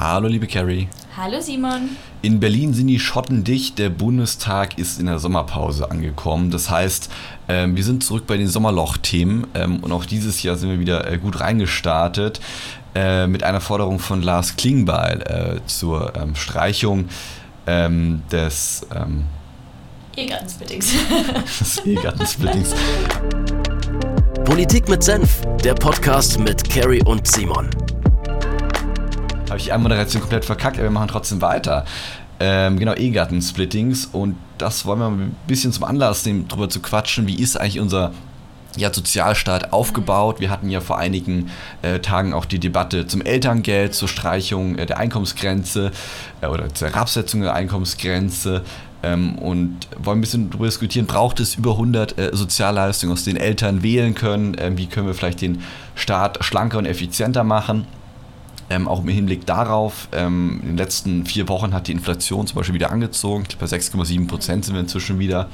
Hallo, liebe Carrie. Hallo, Simon. In Berlin sind die Schotten dicht. Der Bundestag ist in der Sommerpause angekommen. Das heißt, ähm, wir sind zurück bei den Sommerloch-Themen ähm, und auch dieses Jahr sind wir wieder äh, gut reingestartet äh, mit einer Forderung von Lars Klingbeil äh, zur ähm, Streichung ähm, des Ehegattensplittings. Politik mit Senf, der Podcast mit Carrie und Simon. Habe ich die Anmoderation komplett verkackt, aber wir machen trotzdem weiter. Ähm, genau, Ehegattensplittings und das wollen wir ein bisschen zum Anlass nehmen, darüber zu quatschen, wie ist eigentlich unser ja, Sozialstaat aufgebaut. Wir hatten ja vor einigen äh, Tagen auch die Debatte zum Elterngeld, zur Streichung äh, der Einkommensgrenze äh, oder zur Herabsetzung der Einkommensgrenze. Ähm, und wollen ein bisschen darüber diskutieren, braucht es über 100 äh, Sozialleistungen, aus denen Eltern wählen können? Ähm, wie können wir vielleicht den Staat schlanker und effizienter machen? Ähm, auch im Hinblick darauf, ähm, in den letzten vier Wochen hat die Inflation zum Beispiel wieder angezogen. Bei 6,7 Prozent sind wir inzwischen wieder.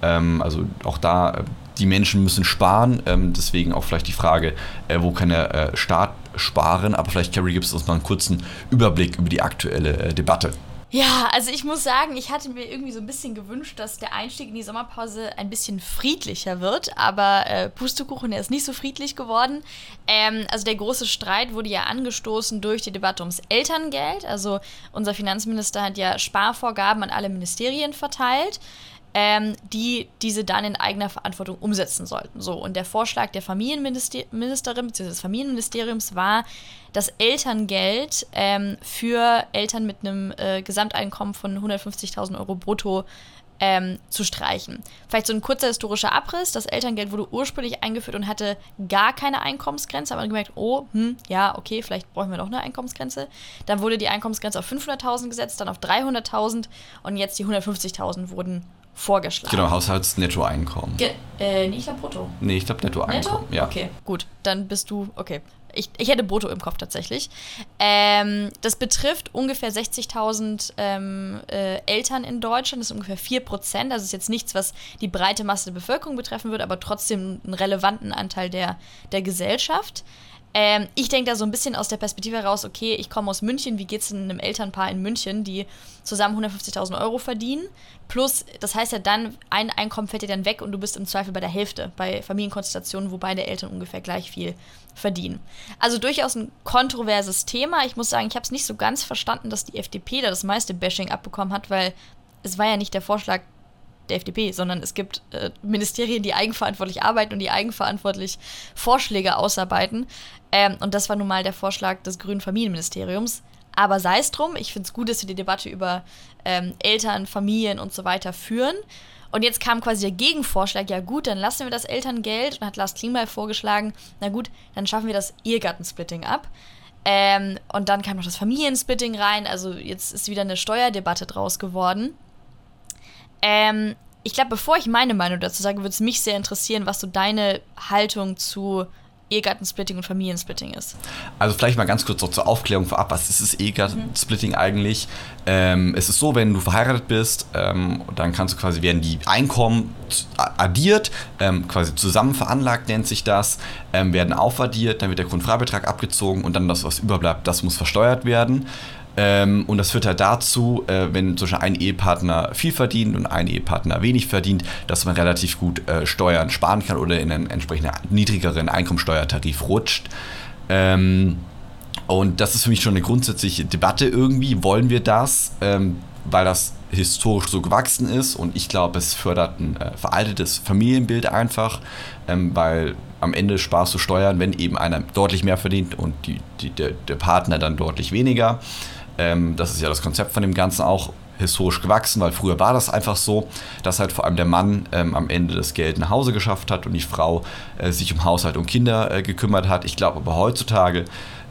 Ähm, also auch da, äh, die Menschen müssen sparen. Ähm, deswegen auch vielleicht die Frage, äh, wo kann der äh, Staat sparen? Aber vielleicht, Carrie, gibt es uns noch einen kurzen Überblick über die aktuelle äh, Debatte. Ja, also ich muss sagen, ich hatte mir irgendwie so ein bisschen gewünscht, dass der Einstieg in die Sommerpause ein bisschen friedlicher wird, aber äh, Pustekuchen, der ist nicht so friedlich geworden. Ähm, also der große Streit wurde ja angestoßen durch die Debatte ums Elterngeld. Also unser Finanzminister hat ja Sparvorgaben an alle Ministerien verteilt ähm, die diese dann in eigener Verantwortung umsetzen sollten. So, und der Vorschlag der Familienministerin bzw. des Familienministeriums war, das Elterngeld ähm, für Eltern mit einem äh, Gesamteinkommen von 150.000 Euro brutto ähm, zu streichen. Vielleicht so ein kurzer historischer Abriss. Das Elterngeld wurde ursprünglich eingeführt und hatte gar keine Einkommensgrenze, aber gemerkt, oh, hm, ja, okay, vielleicht brauchen wir doch eine Einkommensgrenze. Dann wurde die Einkommensgrenze auf 500.000 gesetzt, dann auf 300.000 und jetzt die 150.000 wurden vorgeschlagen. Genau, Haushaltsnettoeinkommen. Ge äh, nee, ich glaube brutto. Nee, ich glaube Nettoeinkommen. Netto? Ja. Okay, gut. Dann bist du, okay. Ich, ich hätte brutto im Kopf tatsächlich. Ähm, das betrifft ungefähr 60.000 ähm, äh, Eltern in Deutschland. Das ist ungefähr 4 Prozent. Das ist jetzt nichts, was die breite Masse der Bevölkerung betreffen würde, aber trotzdem einen relevanten Anteil der, der Gesellschaft. Ähm, ich denke da so ein bisschen aus der Perspektive heraus, okay, ich komme aus München, wie geht es denn einem Elternpaar in München, die zusammen 150.000 Euro verdienen? Plus, das heißt ja dann, ein Einkommen fällt dir dann weg und du bist im Zweifel bei der Hälfte bei Familienkonstellationen, wo beide Eltern ungefähr gleich viel verdienen. Also durchaus ein kontroverses Thema. Ich muss sagen, ich habe es nicht so ganz verstanden, dass die FDP da das meiste Bashing abbekommen hat, weil es war ja nicht der Vorschlag der FDP, sondern es gibt äh, Ministerien, die eigenverantwortlich arbeiten und die eigenverantwortlich Vorschläge ausarbeiten. Ähm, und das war nun mal der Vorschlag des Grünen Familienministeriums. Aber sei es drum, ich finde es gut, dass wir die Debatte über ähm, Eltern, Familien und so weiter führen. Und jetzt kam quasi der Gegenvorschlag, ja gut, dann lassen wir das Elterngeld und hat Lars Klingbeil vorgeschlagen, na gut, dann schaffen wir das Ehegattensplitting ab. Ähm, und dann kam noch das Familiensplitting rein, also jetzt ist wieder eine Steuerdebatte draus geworden. Ähm, ich glaube, bevor ich meine Meinung dazu sage, würde es mich sehr interessieren, was so deine Haltung zu Ehegattensplitting und Familiensplitting ist. Also vielleicht mal ganz kurz noch zur Aufklärung vorab, was ist das Ehegattensplitting mhm. eigentlich? Ähm, es ist so, wenn du verheiratet bist, ähm, dann kannst du quasi, werden die Einkommen addiert, ähm, quasi zusammen veranlagt nennt sich das, ähm, werden aufaddiert, dann wird der Grundfreibetrag abgezogen und dann das, was überbleibt, das muss versteuert werden. Ähm, und das führt halt dazu, äh, wenn zum Beispiel ein Ehepartner viel verdient und ein Ehepartner wenig verdient, dass man relativ gut äh, Steuern sparen kann oder in einen entsprechend niedrigeren Einkommensteuertarif rutscht. Ähm, und das ist für mich schon eine grundsätzliche Debatte irgendwie. Wollen wir das? Ähm, weil das historisch so gewachsen ist und ich glaube, es fördert ein äh, veraltetes Familienbild einfach, ähm, weil am Ende sparst du Steuern, wenn eben einer deutlich mehr verdient und die, die, der, der Partner dann deutlich weniger. Ähm, das ist ja das Konzept von dem Ganzen auch historisch gewachsen, weil früher war das einfach so, dass halt vor allem der Mann ähm, am Ende das Geld nach Hause geschafft hat und die Frau äh, sich um Haushalt und Kinder äh, gekümmert hat. Ich glaube aber heutzutage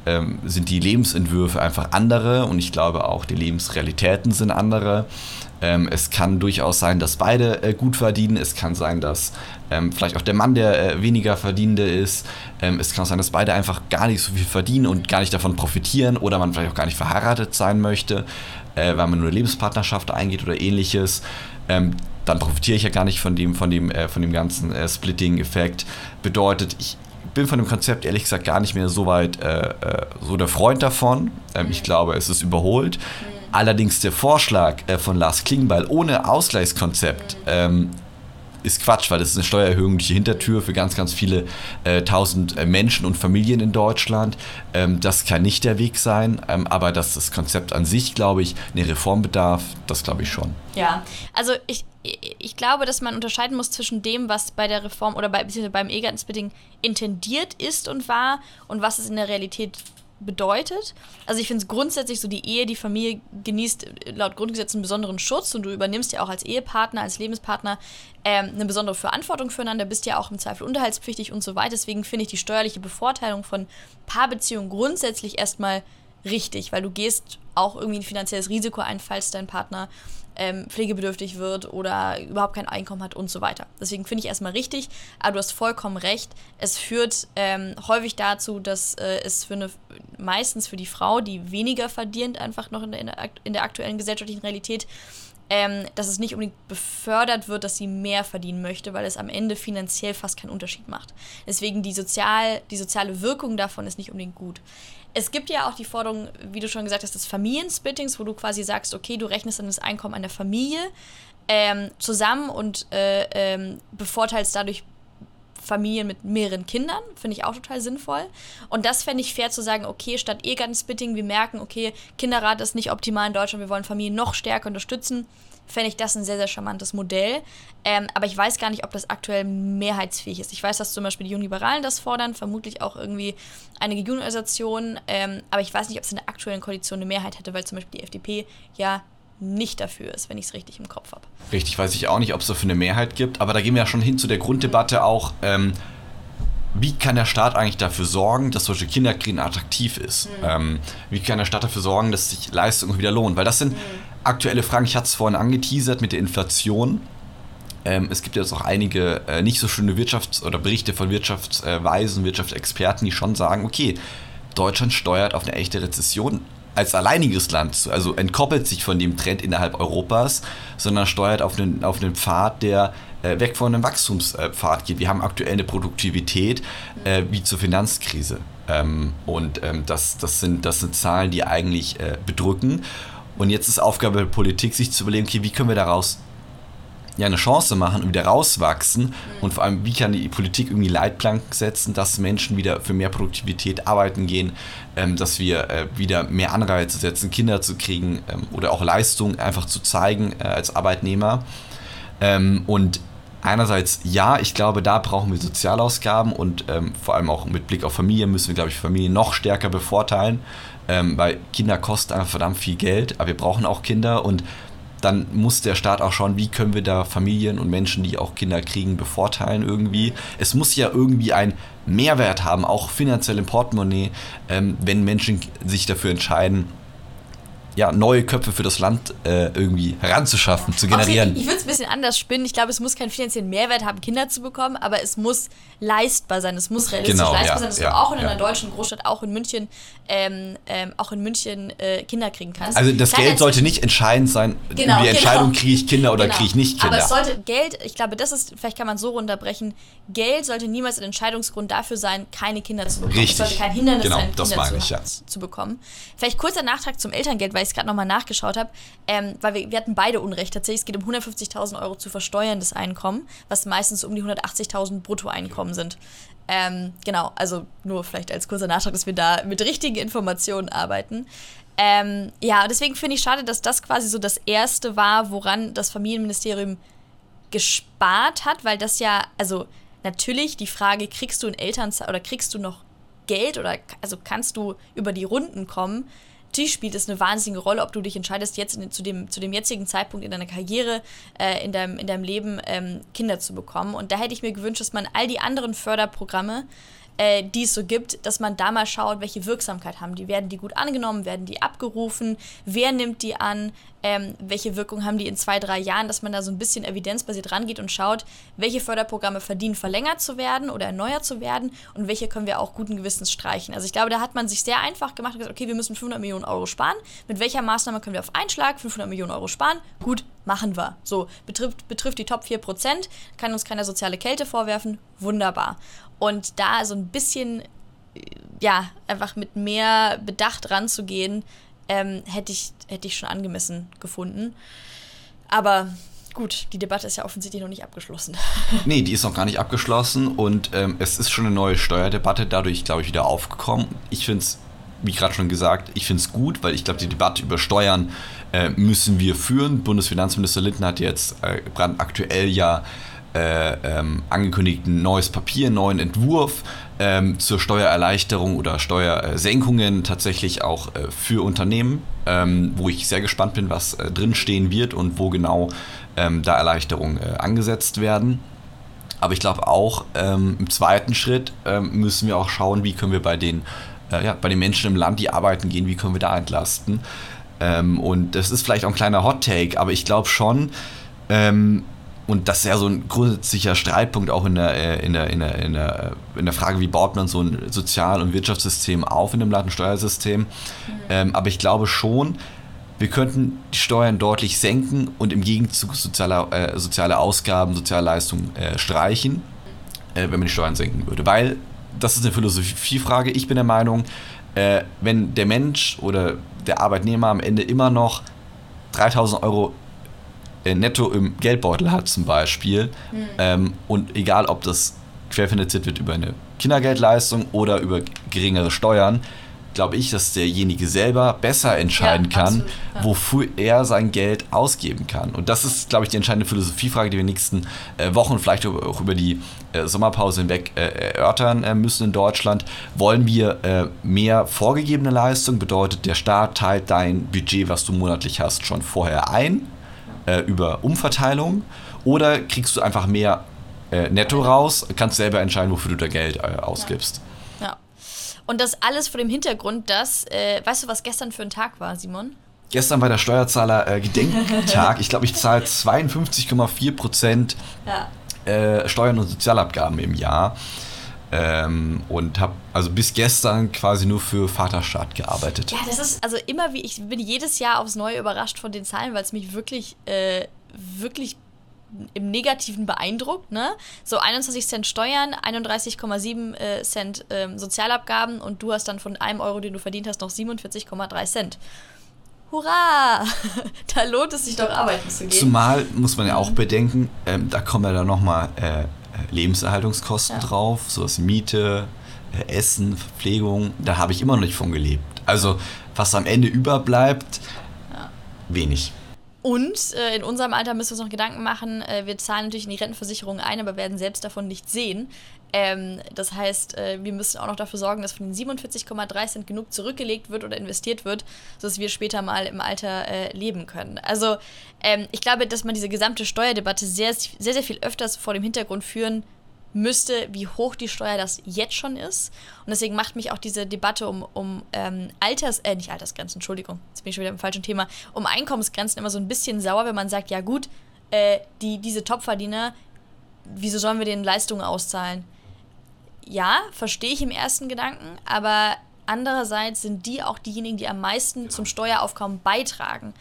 ähm, sind die Lebensentwürfe einfach andere und ich glaube auch die Lebensrealitäten sind andere. Ähm, es kann durchaus sein, dass beide äh, gut verdienen. Es kann sein, dass ähm, vielleicht auch der Mann der äh, weniger Verdienende ist. Ähm, es kann auch sein, dass beide einfach gar nicht so viel verdienen und gar nicht davon profitieren oder man vielleicht auch gar nicht verheiratet sein möchte, äh, weil man nur eine Lebenspartnerschaft eingeht oder ähnliches. Ähm, dann profitiere ich ja gar nicht von dem, von dem, äh, von dem ganzen äh, Splitting-Effekt. Bedeutet, ich bin von dem Konzept ehrlich gesagt gar nicht mehr so weit äh, äh so der Freund davon. Ähm, ich glaube, es ist überholt. Allerdings der Vorschlag äh, von Lars Klingbeil ohne Ausgleichskonzept ähm, ist Quatsch, weil das ist eine Steuererhöhung durch die Hintertür für ganz, ganz viele äh, tausend äh, Menschen und Familien in Deutschland. Ähm, das kann nicht der Weg sein, ähm, aber dass das Konzept an sich, glaube ich, eine Reform bedarf, das glaube ich schon. Ja, also ich, ich glaube, dass man unterscheiden muss zwischen dem, was bei der Reform oder bei, beim Ehegattensplitting intendiert ist und war und was es in der Realität bedeutet. Also ich finde es grundsätzlich so, die Ehe, die Familie genießt laut Grundgesetz einen besonderen Schutz und du übernimmst ja auch als Ehepartner, als Lebenspartner ähm, eine besondere Verantwortung füreinander, bist ja auch im Zweifel unterhaltspflichtig und so weiter. Deswegen finde ich die steuerliche Bevorteilung von Paarbeziehungen grundsätzlich erstmal richtig, weil du gehst auch irgendwie ein finanzielles Risiko ein, falls dein Partner ähm, pflegebedürftig wird oder überhaupt kein Einkommen hat und so weiter. Deswegen finde ich erstmal richtig, aber du hast vollkommen recht. Es führt ähm, häufig dazu, dass äh, es für eine, meistens für die Frau, die weniger verdient, einfach noch in der, in der aktuellen gesellschaftlichen Realität, ähm, dass es nicht unbedingt befördert wird, dass sie mehr verdienen möchte, weil es am Ende finanziell fast keinen Unterschied macht. Deswegen die, sozial, die soziale Wirkung davon ist nicht unbedingt gut. Es gibt ja auch die Forderung, wie du schon gesagt hast, des Familiensplittings, wo du quasi sagst, okay, du rechnest dann das Einkommen einer Familie ähm, zusammen und äh, ähm, bevorteilst dadurch Familien mit mehreren Kindern, finde ich auch total sinnvoll. Und das fände ich fair zu sagen, okay, statt Ehegattensplitting, wir merken, okay, Kinderrat ist nicht optimal in Deutschland, wir wollen Familien noch stärker unterstützen fände ich das ein sehr, sehr charmantes Modell. Ähm, aber ich weiß gar nicht, ob das aktuell mehrheitsfähig ist. Ich weiß, dass zum Beispiel die Juniberalen das fordern, vermutlich auch irgendwie einige Jugendorganisationen. Ähm, aber ich weiß nicht, ob es in der aktuellen Koalition eine Mehrheit hätte, weil zum Beispiel die FDP ja nicht dafür ist, wenn ich es richtig im Kopf habe. Richtig, weiß ich auch nicht, ob es dafür eine Mehrheit gibt. Aber da gehen wir ja schon hin zu der Grunddebatte auch. Ähm, wie kann der Staat eigentlich dafür sorgen, dass solche Kinderkriegen attraktiv ist? Mhm. Ähm, wie kann der Staat dafür sorgen, dass sich Leistungen wieder lohnen? Weil das sind mhm. Aktuelle Fragen. Ich hatte es vorhin angeteasert mit der Inflation. Ähm, es gibt jetzt auch einige äh, nicht so schöne Wirtschafts- oder Berichte von Wirtschaftsweisen, Wirtschaftsexperten, die schon sagen, okay, Deutschland steuert auf eine echte Rezession als alleiniges Land, also entkoppelt sich von dem Trend innerhalb Europas, sondern steuert auf einen, auf einen Pfad, der äh, weg von einem Wachstumspfad geht. Wir haben aktuell eine Produktivität äh, wie zur Finanzkrise. Ähm, und ähm, das, das, sind, das sind Zahlen, die eigentlich äh, bedrücken. Und jetzt ist Aufgabe der Politik, sich zu überlegen, okay, wie können wir daraus ja, eine Chance machen und wieder rauswachsen mhm. und vor allem, wie kann die Politik irgendwie Leitplanken setzen, dass Menschen wieder für mehr Produktivität arbeiten gehen, ähm, dass wir äh, wieder mehr Anreize setzen, Kinder zu kriegen ähm, oder auch Leistung einfach zu zeigen äh, als Arbeitnehmer. Ähm, und einerseits ja, ich glaube, da brauchen wir Sozialausgaben und ähm, vor allem auch mit Blick auf Familie müssen wir, glaube ich, Familien noch stärker bevorteilen, ähm, weil Kinder kosten einfach verdammt viel Geld, aber wir brauchen auch Kinder und dann muss der Staat auch schauen, wie können wir da Familien und Menschen, die auch Kinder kriegen, bevorteilen irgendwie. Es muss ja irgendwie einen Mehrwert haben, auch finanziell im Portemonnaie, ähm, wenn Menschen sich dafür entscheiden, ja, neue Köpfe für das Land äh, irgendwie heranzuschaffen, zu generieren. ich, würde es ein bisschen anders spinnen. Ich glaube, es muss keinen finanziellen Mehrwert haben, Kinder zu bekommen, aber es muss leistbar sein. Es muss realistisch genau, leistbar ja, sein, dass ja, du auch in ja. einer deutschen Großstadt, auch in München, ähm, ähm, auch in München äh, Kinder kriegen kannst. Also das Geld sollte nicht entscheidend sein, genau, die genau. Entscheidung, kriege ich Kinder oder genau. kriege ich nicht Kinder. Aber es sollte Geld, ich glaube, das ist, vielleicht kann man so runterbrechen, Geld sollte niemals ein Entscheidungsgrund dafür sein, keine Kinder zu bekommen. Richtig. Es sollte kein Hindernis genau, sein, Kinder zu, zu bekommen. Vielleicht kurzer Nachtrag zum Elterngeld, weil ich es gerade nochmal nachgeschaut habe, ähm, weil wir, wir hatten beide Unrecht. Tatsächlich, es geht um 150.000 Euro zu versteuerndes Einkommen, was meistens um die 180.000 Bruttoeinkommen sind. Ähm, genau, also nur vielleicht als kurzer Nachtrag, dass wir da mit richtigen Informationen arbeiten. Ähm, ja, deswegen finde ich schade, dass das quasi so das erste war, woran das Familienministerium gespart hat, weil das ja, also natürlich die Frage, kriegst du in Elternzeit oder kriegst du noch Geld oder also kannst du über die Runden kommen, Natürlich spielt es eine wahnsinnige Rolle, ob du dich entscheidest, jetzt in, zu, dem, zu dem jetzigen Zeitpunkt in deiner Karriere, äh, in, deinem, in deinem Leben ähm, Kinder zu bekommen. Und da hätte ich mir gewünscht, dass man all die anderen Förderprogramme äh, die es so gibt, dass man da mal schaut, welche Wirksamkeit haben die. Werden die gut angenommen? Werden die abgerufen? Wer nimmt die an? Ähm, welche Wirkung haben die in zwei, drei Jahren? Dass man da so ein bisschen evidenzbasiert rangeht und schaut, welche Förderprogramme verdienen, verlängert zu werden oder erneuert zu werden und welche können wir auch guten Gewissens streichen. Also ich glaube, da hat man sich sehr einfach gemacht und gesagt, okay, wir müssen 500 Millionen Euro sparen. Mit welcher Maßnahme können wir auf Einschlag 500 Millionen Euro sparen? Gut, machen wir. So, betrifft, betrifft die Top 4%, kann uns keine soziale Kälte vorwerfen, wunderbar. Und da so ein bisschen, äh, ja, einfach mit mehr Bedacht ranzugehen, ähm, hätte ich, hätte ich schon angemessen gefunden. Aber gut, die Debatte ist ja offensichtlich noch nicht abgeschlossen. Nee, die ist noch gar nicht abgeschlossen und ähm, es ist schon eine neue Steuerdebatte dadurch, glaube ich, wieder aufgekommen. Ich finde es, wie gerade schon gesagt, ich finde es gut, weil ich glaube, die Debatte über Steuern äh, müssen wir führen. Bundesfinanzminister Lindner hat jetzt äh, brandaktuell ja äh, ähm, angekündigt ein neues Papier, neuen Entwurf ähm, zur Steuererleichterung oder Steuersenkungen tatsächlich auch äh, für Unternehmen, ähm, wo ich sehr gespannt bin, was äh, drinstehen wird und wo genau ähm, da Erleichterungen äh, angesetzt werden. Aber ich glaube auch ähm, im zweiten Schritt ähm, müssen wir auch schauen, wie können wir bei den, äh, ja, bei den Menschen im Land, die arbeiten gehen, wie können wir da entlasten. und das ist vielleicht auch ein kleiner Hot Take, aber ich glaube schon, und das ist ja so ein grundsätzlicher Streitpunkt auch in der, äh, in der, in der, in der, in der Frage, wie baut man so ein Sozial- und Wirtschaftssystem auf in einem Land, ein Steuersystem. Mhm. Ähm, aber ich glaube schon, wir könnten die Steuern deutlich senken und im Gegenzug soziale, äh, soziale Ausgaben, Sozialleistungen äh, streichen, äh, wenn man die Steuern senken würde. Weil das ist eine Philosophiefrage. Ich bin der Meinung, äh, wenn der Mensch oder der Arbeitnehmer am Ende immer noch 3000 Euro äh, netto im Geldbeutel hat zum Beispiel. Mhm. Ähm, und egal, ob das querfinanziert wird über eine Kindergeldleistung oder über geringere Steuern, glaube ich, dass derjenige selber besser entscheiden ja, kann, absolut, ja. wofür er sein Geld ausgeben kann. Und das ist, glaube ich, die entscheidende Philosophiefrage, die wir in den nächsten äh, Wochen, vielleicht auch über die äh, Sommerpause hinweg äh, erörtern äh, müssen in Deutschland. Wollen wir äh, mehr vorgegebene Leistung? Bedeutet, der Staat teilt dein Budget, was du monatlich hast, schon vorher ein äh, über Umverteilung oder kriegst du einfach mehr äh, netto raus, kannst selber entscheiden, wofür du da Geld äh, ausgibst. Ja. ja. Und das alles vor dem Hintergrund, dass, äh, weißt du, was gestern für ein Tag war, Simon? Gestern war der Steuerzahler äh, Gedenktag. ich glaube, ich zahle 52,4 Prozent ja. Äh, Steuern und Sozialabgaben im Jahr. Ähm, und habe also bis gestern quasi nur für Vaterstaat gearbeitet. Ja, das ist also immer wie ich bin jedes Jahr aufs Neue überrascht von den Zahlen, weil es mich wirklich, äh, wirklich im Negativen beeindruckt. Ne? So 21 Cent Steuern, 31,7 äh, Cent äh, Sozialabgaben und du hast dann von einem Euro, den du verdient hast, noch 47,3 Cent. Hurra! da lohnt es sich doch arbeiten zu gehen. Zumal muss man ja auch bedenken, ähm, da kommen ja dann nochmal äh, Lebenserhaltungskosten ja. drauf, sowas Miete, äh, Essen, Verpflegung, da habe ich immer noch nicht von gelebt. Also was am Ende überbleibt, ja. wenig. Und äh, in unserem Alter müssen wir uns noch Gedanken machen, äh, wir zahlen natürlich in die Rentenversicherung ein, aber werden selbst davon nicht sehen. Ähm, das heißt, äh, wir müssen auch noch dafür sorgen, dass von den 47,3 Cent genug zurückgelegt wird oder investiert wird, sodass wir später mal im Alter äh, leben können. Also ähm, ich glaube, dass man diese gesamte Steuerdebatte sehr, sehr, sehr viel öfters vor dem Hintergrund führen müsste, wie hoch die Steuer das jetzt schon ist. Und deswegen macht mich auch diese Debatte um, um ähm, Alters, äh, nicht Altersgrenzen, Entschuldigung, jetzt bin ich schon wieder im falschen Thema, um Einkommensgrenzen immer so ein bisschen sauer, wenn man sagt, ja gut, äh, die, diese Topverdiener, wieso sollen wir denen Leistungen auszahlen? ja, verstehe ich im ersten Gedanken, aber andererseits sind die auch diejenigen, die am meisten zum Steueraufkommen beitragen.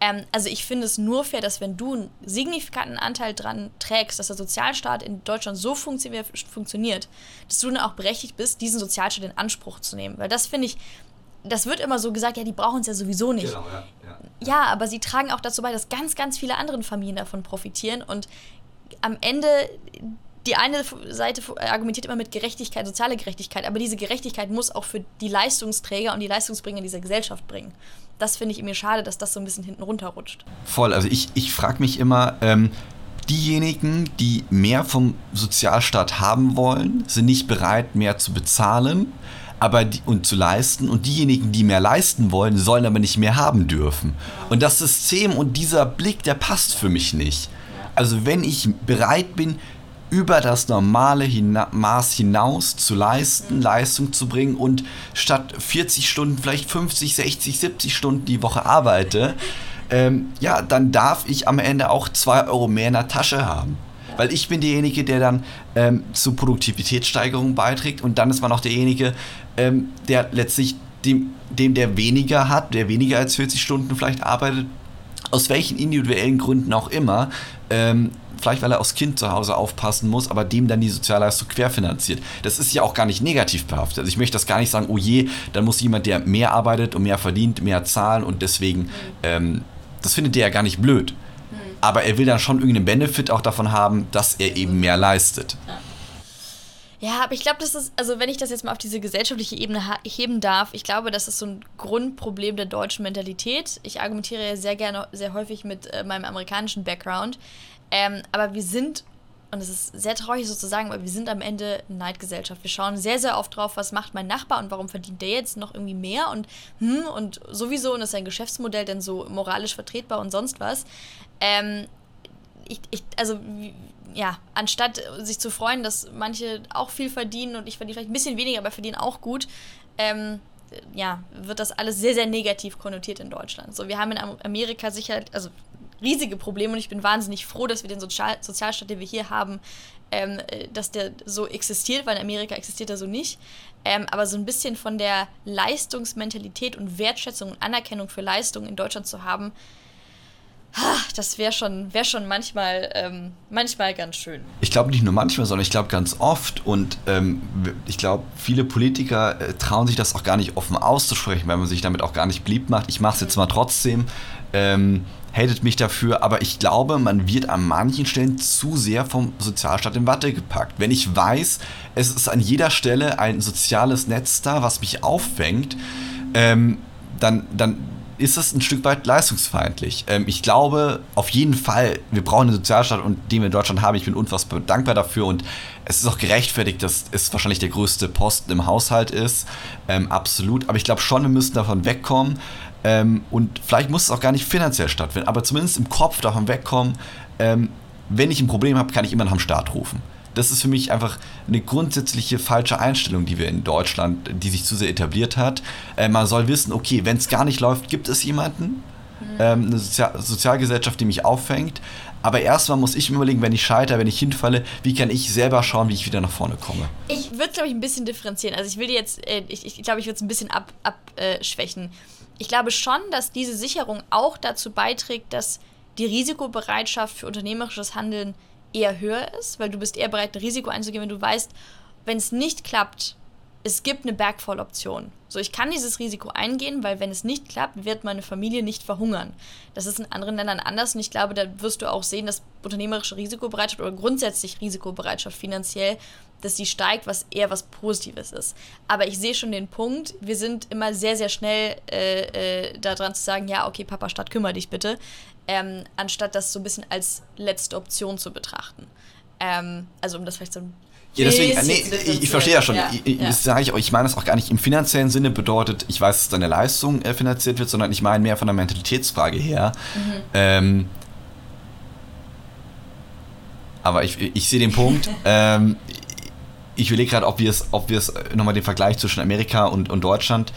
Ähm, also ich finde es nur fair, dass wenn du einen signifikanten Anteil dran trägst, dass der Sozialstaat in Deutschland so funktio funktioniert, dass du dann auch berechtigt bist, diesen Sozialstaat in Anspruch zu nehmen. Weil das finde ich, das wird immer so gesagt, ja, die brauchen es ja sowieso nicht. Genau, ja, ja. ja, aber sie tragen auch dazu bei, dass ganz, ganz viele andere Familien davon profitieren und am Ende die eine Seite argumentiert immer mit Gerechtigkeit, soziale Gerechtigkeit, aber diese Gerechtigkeit muss auch für die Leistungsträger und die Leistungsbringer dieser Gesellschaft bringen. Das finde ich mir schade, dass das so ein bisschen hinten runterrutscht. Voll, also ich, ich frage mich immer, ähm, diejenigen, die mehr vom Sozialstaat haben wollen, sind nicht bereit, mehr zu bezahlen aber die, und zu leisten und diejenigen, die mehr leisten wollen, sollen aber nicht mehr haben dürfen. Und das System und dieser Blick, der passt für mich nicht. Also wenn ich bereit bin, über das normale Hina Maß hinaus zu leisten, Leistung zu bringen und statt 40 Stunden vielleicht 50, 60, 70 Stunden die Woche arbeite, ähm, ja, dann darf ich am Ende auch 2 Euro mehr in der Tasche haben. Weil ich bin derjenige, der dann ähm, zur Produktivitätssteigerung beiträgt und dann ist man auch derjenige, ähm, der letztlich dem, dem, der weniger hat, der weniger als 40 Stunden vielleicht arbeitet, aus welchen individuellen Gründen auch immer, ähm, vielleicht weil er aufs Kind zu Hause aufpassen muss, aber dem dann die Sozialleistung querfinanziert. Das ist ja auch gar nicht negativ behaftet. Also ich möchte das gar nicht sagen, oh je, dann muss jemand, der mehr arbeitet und mehr verdient, mehr zahlen und deswegen, ähm, das findet der ja gar nicht blöd. Aber er will dann schon irgendeinen Benefit auch davon haben, dass er eben mehr leistet. Ja. Ja, aber ich glaube, das ist, also wenn ich das jetzt mal auf diese gesellschaftliche Ebene heben darf, ich glaube, das ist so ein Grundproblem der deutschen Mentalität. Ich argumentiere ja sehr gerne, sehr häufig mit äh, meinem amerikanischen Background. Ähm, aber wir sind, und es ist sehr traurig so zu sagen, aber wir sind am Ende eine Neidgesellschaft. Wir schauen sehr, sehr oft drauf, was macht mein Nachbar und warum verdient der jetzt noch irgendwie mehr und hm, und sowieso und ist sein Geschäftsmodell denn so moralisch vertretbar und sonst was. Ähm, ich, ich, also ja, anstatt sich zu freuen, dass manche auch viel verdienen und ich verdiene vielleicht ein bisschen weniger, aber verdiene auch gut, ähm, ja, wird das alles sehr, sehr negativ konnotiert in Deutschland. So, wir haben in Amerika sicher, also riesige Probleme und ich bin wahnsinnig froh, dass wir den Sozial Sozialstaat, den wir hier haben, ähm, dass der so existiert, weil in Amerika existiert er so nicht. Ähm, aber so ein bisschen von der Leistungsmentalität und Wertschätzung und Anerkennung für Leistung in Deutschland zu haben, das wäre schon, wär schon manchmal, ähm, manchmal ganz schön. Ich glaube nicht nur manchmal, sondern ich glaube ganz oft. Und ähm, ich glaube, viele Politiker äh, trauen sich das auch gar nicht offen auszusprechen, weil man sich damit auch gar nicht beliebt macht. Ich mache es jetzt mal trotzdem. Ähm, hatet mich dafür, aber ich glaube, man wird an manchen Stellen zu sehr vom Sozialstaat in Watte gepackt. Wenn ich weiß, es ist an jeder Stelle ein soziales Netz da, was mich auffängt, ähm, dann, dann ist es ein Stück weit leistungsfeindlich. Ähm, ich glaube auf jeden Fall, wir brauchen einen Sozialstaat und den wir in Deutschland haben. Ich bin unfassbar dankbar dafür und es ist auch gerechtfertigt, dass es wahrscheinlich der größte Posten im Haushalt ist. Ähm, absolut. Aber ich glaube schon, wir müssen davon wegkommen. Ähm, und vielleicht muss es auch gar nicht finanziell stattfinden, aber zumindest im Kopf davon wegkommen. Ähm, wenn ich ein Problem habe, kann ich immer nach dem Staat rufen das ist für mich einfach eine grundsätzliche falsche Einstellung, die wir in Deutschland, die sich zu sehr etabliert hat. Äh, man soll wissen, okay, wenn es gar nicht läuft, gibt es jemanden, mhm. ähm, eine Sozial Sozialgesellschaft, die mich auffängt. Aber erstmal muss ich mir überlegen, wenn ich scheitere, wenn ich hinfalle, wie kann ich selber schauen, wie ich wieder nach vorne komme. Ich würde, glaube ich, ein bisschen differenzieren. Also ich will jetzt, äh, ich, ich glaube, ich würde es ein bisschen abschwächen. Ab, äh, ich glaube schon, dass diese Sicherung auch dazu beiträgt, dass die Risikobereitschaft für unternehmerisches Handeln eher höher ist, weil du bist eher bereit, ein Risiko einzugehen, wenn du weißt, wenn es nicht klappt, es gibt eine Backfall-Option. So, ich kann dieses Risiko eingehen, weil wenn es nicht klappt, wird meine Familie nicht verhungern. Das ist in anderen Ländern anders und ich glaube, da wirst du auch sehen, dass unternehmerische Risikobereitschaft oder grundsätzlich Risikobereitschaft finanziell, dass die steigt, was eher was Positives ist. Aber ich sehe schon den Punkt, wir sind immer sehr, sehr schnell äh, äh, daran zu sagen, ja, okay, Papa, Stadt, kümmere dich bitte ähm, anstatt das so ein bisschen als letzte Option zu betrachten. Ähm, also um das vielleicht so ein ja, deswegen, nee, ich, ich, verstehe ja schon. Ja, ich, ja. Das sage ich ich meine das auch gar nicht im finanziellen Sinne bedeutet, ich weiß, dass deine Leistung äh, finanziert wird, sondern ich meine mehr von der Mentalitätsfrage her. Mhm. Ähm, aber ich, ich sehe den Punkt. ähm, ich überlege gerade, ob wir es, ob wir es nochmal den Vergleich zwischen Amerika und, und Deutschland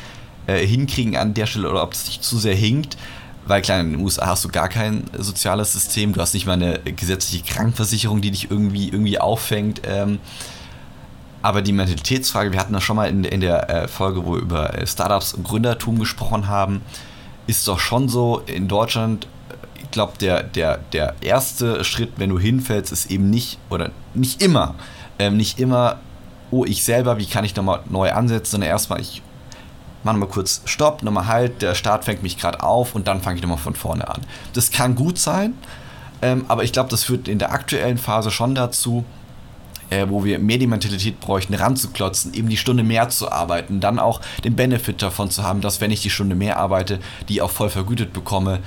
äh, hinkriegen an der Stelle oder ob es sich zu sehr hinkt. Weil klar, in den USA hast du gar kein soziales System, du hast nicht mal eine gesetzliche Krankenversicherung, die dich irgendwie, irgendwie auffängt. Ähm, aber die Mentalitätsfrage, wir hatten das schon mal in, in der äh, Folge, wo wir über äh, Startups und Gründertum gesprochen haben, ist doch schon so in Deutschland, ich glaube, der, der, der erste Schritt, wenn du hinfällst, ist eben nicht, oder nicht immer, ähm, nicht immer, oh, ich selber, wie kann ich nochmal neu ansetzen, sondern erstmal, ich mach nochmal kurz Stopp, nochmal Halt, der Start fängt mich gerade auf und dann fange ich nochmal von vorne an. Das kann gut sein, ähm, aber ich glaube, das führt in der aktuellen Phase schon dazu, äh, wo wir mehr die Mentalität bräuchten, ranzuklotzen, eben die Stunde mehr zu arbeiten, dann auch den Benefit davon zu haben, dass wenn ich die Stunde mehr arbeite, die auch voll vergütet bekomme.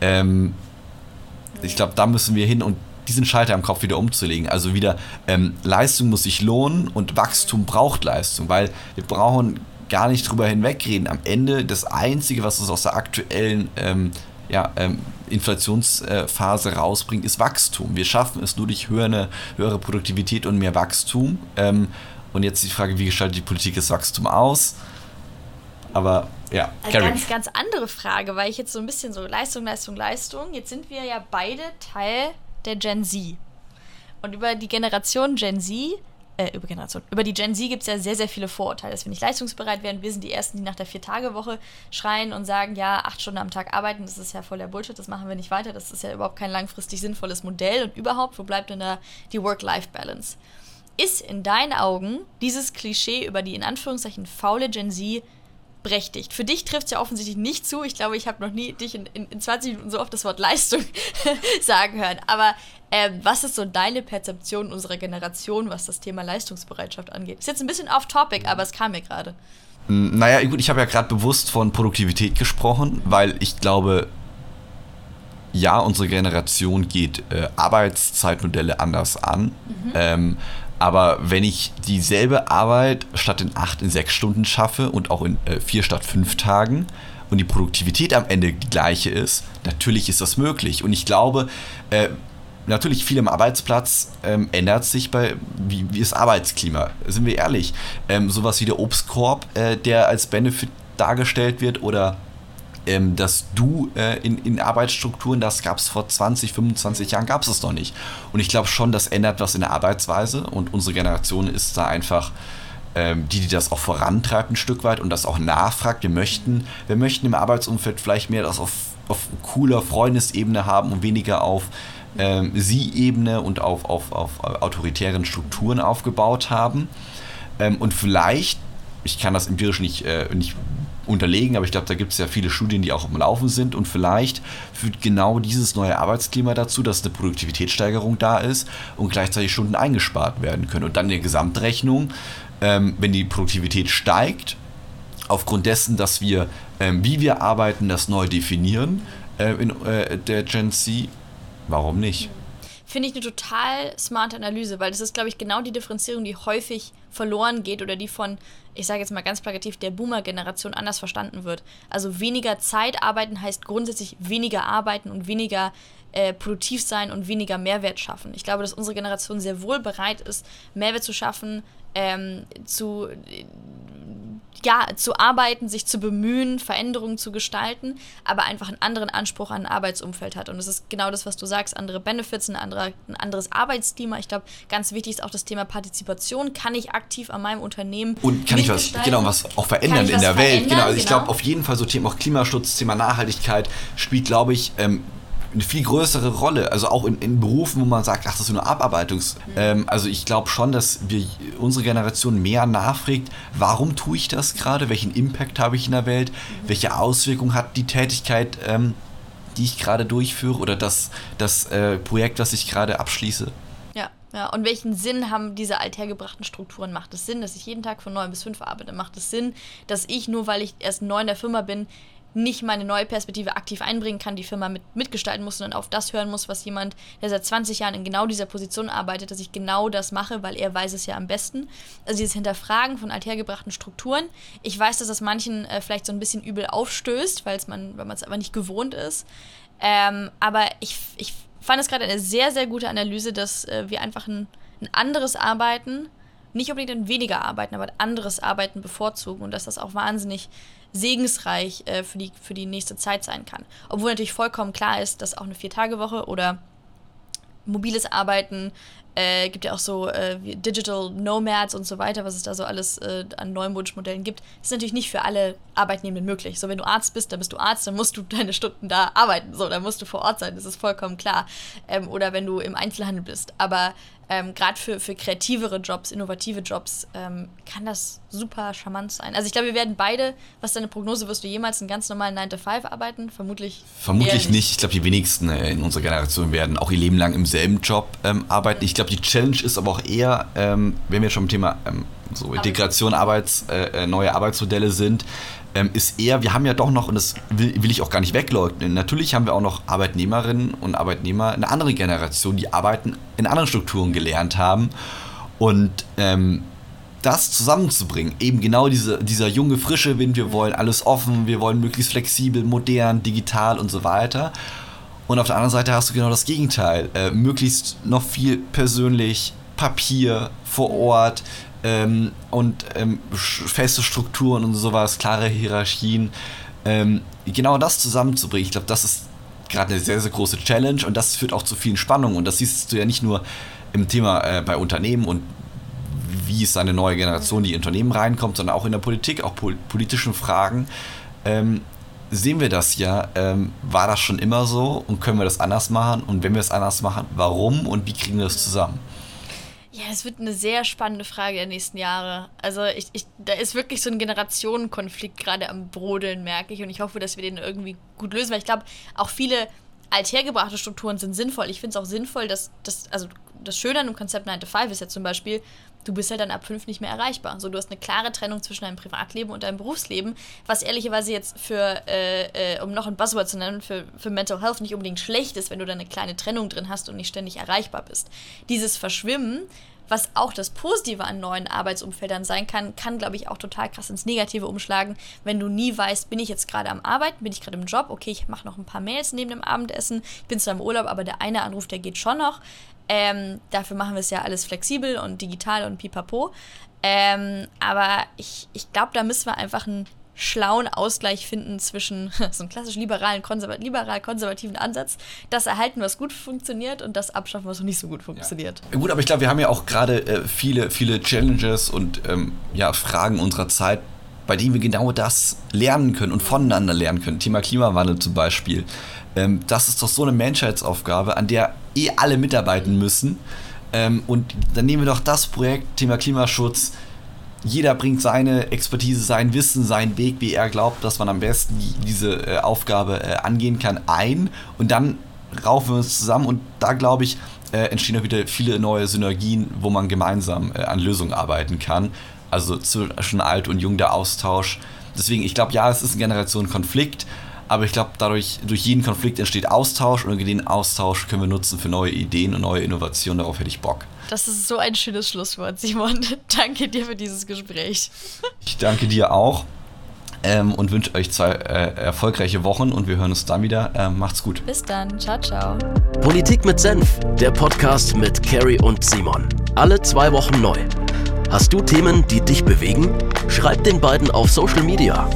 Ähm, ich glaube, da müssen wir hin und diesen Schalter im Kopf wieder umzulegen. Also wieder, ähm, Leistung muss sich lohnen und Wachstum braucht Leistung, weil wir brauchen gar nicht drüber hinwegreden. Am Ende das Einzige, was uns aus der aktuellen ähm, ja, ähm, Inflationsphase rausbringt, ist Wachstum. Wir schaffen es nur durch höhere, höhere Produktivität und mehr Wachstum. Ähm, und jetzt die Frage, wie gestaltet die Politik das Wachstum aus? Aber ja, Eine ganz, ganz andere Frage, weil ich jetzt so ein bisschen so Leistung, Leistung, Leistung. Jetzt sind wir ja beide Teil der Gen Z. Und über die Generation Gen Z äh, über Generation, über die Gen Z gibt es ja sehr, sehr viele Vorurteile, dass wir nicht leistungsbereit werden. Wir sind die Ersten, die nach der Vier-Tage-Woche schreien und sagen, ja, acht Stunden am Tag arbeiten, das ist ja voll der Bullshit, das machen wir nicht weiter, das ist ja überhaupt kein langfristig sinnvolles Modell und überhaupt, wo bleibt denn da die Work-Life-Balance? Ist in deinen Augen dieses Klischee über die in Anführungszeichen faule Gen Z berechtigt. Für dich trifft es ja offensichtlich nicht zu. Ich glaube, ich habe noch nie dich in, in, in 20 Minuten so oft das Wort Leistung sagen hören. Aber äh, was ist so deine Perzeption unserer Generation, was das Thema Leistungsbereitschaft angeht? Ist jetzt ein bisschen off-topic, aber es kam mir gerade. Naja, gut, ich habe ja gerade bewusst von Produktivität gesprochen, weil ich glaube, ja, unsere Generation geht äh, Arbeitszeitmodelle anders an. Mhm. Ähm, aber wenn ich dieselbe Arbeit statt in acht in sechs Stunden schaffe und auch in äh, vier statt fünf Tagen und die Produktivität am Ende die gleiche ist, natürlich ist das möglich. Und ich glaube, äh, natürlich viel am Arbeitsplatz ähm, ändert sich bei wie, wie das Arbeitsklima. Sind wir ehrlich? Ähm, sowas wie der Obstkorb, äh, der als Benefit dargestellt wird oder ähm, dass du äh, in, in Arbeitsstrukturen, das gab es vor 20, 25 Jahren, gab es es noch nicht. Und ich glaube schon, das ändert was in der Arbeitsweise und unsere Generation ist da einfach ähm, die, die das auch vorantreibt ein Stück weit und das auch nachfragt. Wir möchten, wir möchten im Arbeitsumfeld vielleicht mehr das auf, auf cooler Freundesebene haben und weniger auf ähm, Sie-Ebene und auf, auf, auf autoritären Strukturen aufgebaut haben. Ähm, und vielleicht, ich kann das empirisch nicht, äh, nicht unterlegen, aber ich glaube, da gibt es ja viele Studien, die auch am Laufen sind und vielleicht führt genau dieses neue Arbeitsklima dazu, dass eine Produktivitätssteigerung da ist und gleichzeitig Stunden eingespart werden können. Und dann in der Gesamtrechnung, ähm, wenn die Produktivität steigt, aufgrund dessen, dass wir, ähm, wie wir arbeiten, das neu definieren äh, in äh, der Gen Z, warum nicht? Finde ich eine total smarte Analyse, weil das ist, glaube ich, genau die Differenzierung, die häufig verloren geht oder die von, ich sage jetzt mal ganz plakativ, der Boomer-Generation anders verstanden wird. Also weniger Zeit arbeiten heißt grundsätzlich weniger arbeiten und weniger äh, produktiv sein und weniger Mehrwert schaffen. Ich glaube, dass unsere Generation sehr wohl bereit ist, Mehrwert zu schaffen, ähm, zu ja, zu arbeiten, sich zu bemühen, Veränderungen zu gestalten, aber einfach einen anderen Anspruch an ein Arbeitsumfeld hat. Und das ist genau das, was du sagst, andere Benefits, ein, anderer, ein anderes Arbeitsklima. Ich glaube, ganz wichtig ist auch das Thema Partizipation. Kann ich aktiv an meinem Unternehmen Und kann ich was, genau, was auch verändern in der Welt. Genau, also ich glaube genau. auf jeden Fall so Themen, auch Klimaschutz, Thema Nachhaltigkeit spielt, glaube ich, ähm, eine viel größere Rolle. Also auch in, in Berufen, wo man sagt, ach, das ist nur eine Abarbeitungs. Mhm. Ähm, also ich glaube schon, dass wir unsere Generation mehr nachfragt, warum tue ich das gerade? Welchen Impact habe ich in der Welt? Mhm. Welche Auswirkungen hat die Tätigkeit, ähm, die ich gerade durchführe oder das, das äh, Projekt, das ich gerade abschließe? Ja. Und welchen Sinn haben diese althergebrachten Strukturen? Macht es Sinn, dass ich jeden Tag von 9 bis 5 arbeite? Macht es Sinn, dass ich nur, weil ich erst neu in der Firma bin, nicht meine neue Perspektive aktiv einbringen kann, die Firma mit, mitgestalten muss, sondern auf das hören muss, was jemand, der seit 20 Jahren in genau dieser Position arbeitet, dass ich genau das mache, weil er weiß es ja am besten. Also dieses Hinterfragen von althergebrachten Strukturen. Ich weiß, dass das manchen äh, vielleicht so ein bisschen übel aufstößt, weil man es aber nicht gewohnt ist. Ähm, aber ich, ich fand es gerade eine sehr, sehr gute Analyse, dass äh, wir einfach ein, ein anderes Arbeiten, nicht unbedingt ein weniger Arbeiten, aber ein anderes Arbeiten bevorzugen und dass das auch wahnsinnig segensreich äh, für, die, für die nächste Zeit sein kann. Obwohl natürlich vollkommen klar ist, dass auch eine Vier-Tage-Woche oder mobiles Arbeiten, äh, gibt ja auch so äh, Digital Nomads und so weiter, was es da so alles äh, an neuen Wunschmodellen gibt, ist natürlich nicht für alle Arbeitnehmenden möglich. So, wenn du Arzt bist, dann bist du Arzt, dann musst du deine Stunden da arbeiten. So, dann musst du vor Ort sein, das ist vollkommen klar. Ähm, oder wenn du im Einzelhandel bist. Aber ähm, gerade für, für kreativere Jobs, innovative Jobs, ähm, kann das super charmant sein. Also ich glaube, wir werden beide, was deine Prognose, wirst du jemals einen ganz normalen 9-to-5 arbeiten? Vermutlich. Vermutlich nicht. nicht. Ich glaube, die wenigsten äh, in unserer Generation werden auch ihr Leben lang im selben Job ähm, arbeiten. Ich glaube, die Challenge ist aber auch eher, ähm, wenn wir schon im Thema ähm, so Integration, Arbeits, äh, äh, neue Arbeitsmodelle sind, ähm, ist eher, wir haben ja doch noch, und das will, will, ich auch gar nicht wegleugnen, natürlich haben wir auch noch Arbeitnehmerinnen und Arbeitnehmer, eine andere Generation, die arbeiten in anderen Strukturen gelernt haben. Und ähm, das zusammenzubringen, eben genau diese, dieser junge, frische Wind, wir wollen alles offen, wir wollen möglichst flexibel, modern, digital und so weiter. Und auf der anderen Seite hast du genau das Gegenteil, äh, möglichst noch viel persönlich, Papier vor Ort, ähm, und ähm, feste Strukturen und sowas, klare Hierarchien. Ähm, genau das zusammenzubringen, ich glaube, das ist gerade eine sehr, sehr große Challenge und das führt auch zu vielen Spannungen. Und das siehst du ja nicht nur im Thema äh, bei Unternehmen und wie ist eine neue Generation, die in Unternehmen reinkommt, sondern auch in der Politik, auch pol politischen Fragen. Ähm, sehen wir das ja, ähm, war das schon immer so und können wir das anders machen? Und wenn wir es anders machen, warum und wie kriegen wir das zusammen? Ja, es wird eine sehr spannende Frage der nächsten Jahre. Also ich, ich, da ist wirklich so ein Generationenkonflikt gerade am Brodeln, merke ich. Und ich hoffe, dass wir den irgendwie gut lösen, weil ich glaube, auch viele althergebrachte Strukturen sind sinnvoll. Ich finde es auch sinnvoll, dass das, also das Schöne an dem Konzept 9 to 5 ist ja zum Beispiel, du bist halt dann ab 5 nicht mehr erreichbar. So, du hast eine klare Trennung zwischen deinem Privatleben und deinem Berufsleben, was ehrlicherweise jetzt für, äh, äh, um noch ein Buzzword zu nennen, für, für Mental Health nicht unbedingt schlecht ist, wenn du da eine kleine Trennung drin hast und nicht ständig erreichbar bist. Dieses Verschwimmen was auch das Positive an neuen Arbeitsumfeldern sein kann, kann, glaube ich, auch total krass ins Negative umschlagen, wenn du nie weißt, bin ich jetzt gerade am Arbeiten, bin ich gerade im Job, okay, ich mache noch ein paar Mails neben dem Abendessen, ich bin zwar im Urlaub, aber der eine Anruf, der geht schon noch. Ähm, dafür machen wir es ja alles flexibel und digital und pipapo. Ähm, aber ich, ich glaube, da müssen wir einfach ein schlauen Ausgleich finden zwischen so einem klassisch liberalen, konservat liberal-konservativen Ansatz, das erhalten, was gut funktioniert und das abschaffen, was nicht so gut funktioniert. Ja. Gut, aber ich glaube, wir haben ja auch gerade äh, viele, viele Challenges und ähm, ja, Fragen unserer Zeit, bei denen wir genau das lernen können und voneinander lernen können. Thema Klimawandel zum Beispiel. Ähm, das ist doch so eine Menschheitsaufgabe, an der eh alle mitarbeiten müssen. Ähm, und dann nehmen wir doch das Projekt, Thema Klimaschutz, jeder bringt seine Expertise, sein Wissen, seinen Weg, wie er glaubt, dass man am besten diese äh, Aufgabe äh, angehen kann, ein und dann raufen wir uns zusammen und da glaube ich, äh, entstehen auch wieder viele neue Synergien, wo man gemeinsam äh, an Lösungen arbeiten kann. Also zwischen alt und jung der Austausch. Deswegen, ich glaube, ja, es ist ein Generationenkonflikt, aber ich glaube, dadurch, durch jeden Konflikt entsteht Austausch und den Austausch können wir nutzen für neue Ideen und neue Innovationen. Darauf hätte ich Bock. Das ist so ein schönes Schlusswort, Simon. danke dir für dieses Gespräch. Ich danke dir auch ähm, und wünsche euch zwei äh, erfolgreiche Wochen und wir hören uns dann wieder. Ähm, macht's gut. Bis dann. Ciao, ciao. Politik mit Senf, der Podcast mit Carrie und Simon. Alle zwei Wochen neu. Hast du Themen, die dich bewegen? Schreib den beiden auf Social Media.